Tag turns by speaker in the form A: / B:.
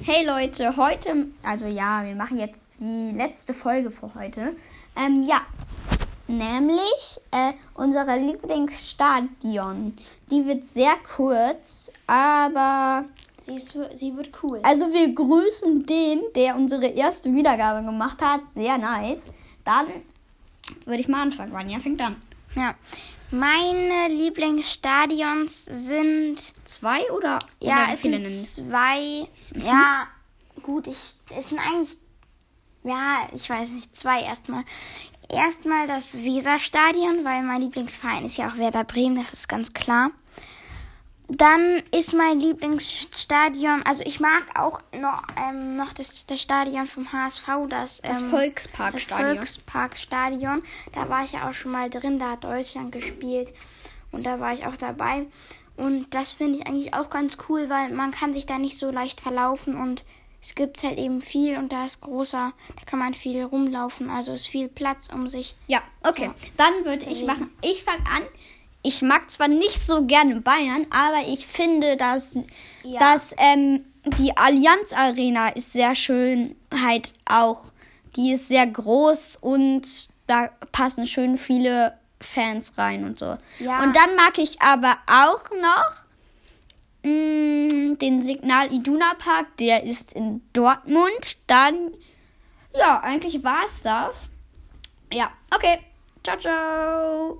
A: Hey Leute, heute, also ja, wir machen jetzt die letzte Folge für heute. Ähm, ja, nämlich äh, unsere Lieblingsstadion. Die wird sehr kurz, aber
B: Sie, ist, sie wird cool.
A: also wir grüßen den, der unsere erste Wiedergabe gemacht hat. Sehr nice. Dann würde ich mal anfangen. Vanja fängt an.
B: Ja. Meine Lieblingsstadions sind,
A: Zwei oder?
B: ja,
A: oder
B: es sind zwei. Ja, gut, ich, es sind eigentlich, ja, ich weiß nicht, zwei erstmal. Erstmal das Weserstadion, weil mein Lieblingsverein ist ja auch Werder Bremen, das ist ganz klar. Dann ist mein Lieblingsstadion, also ich mag auch noch, ähm, noch das, das Stadion vom HSV, das,
A: Das
B: ähm,
A: Volksparkstadion.
B: Das Volksparkstadion. Da war ich ja auch schon mal drin, da hat Deutschland gespielt und da war ich auch dabei. Und das finde ich eigentlich auch ganz cool, weil man kann sich da nicht so leicht verlaufen und es gibt halt eben viel und da ist großer, da kann man viel rumlaufen, also ist viel Platz um sich.
A: Ja, okay.
B: Ja.
A: Dann würde ich machen. Ich fange an. Ich mag zwar nicht so gerne Bayern, aber ich finde, dass,
B: Ja.
A: dass ähm, die Allianz Arena ist sehr schön, halt auch. Die ist sehr groß und da passen schön viele Fans rein und so.
B: Ja.
A: Und dann mag ich aber auch noch mh, den Signal Iduna Park, der ist in Dortmund. Dann, ja, eigentlich war es das. Ja, okay. Ciao, ciao.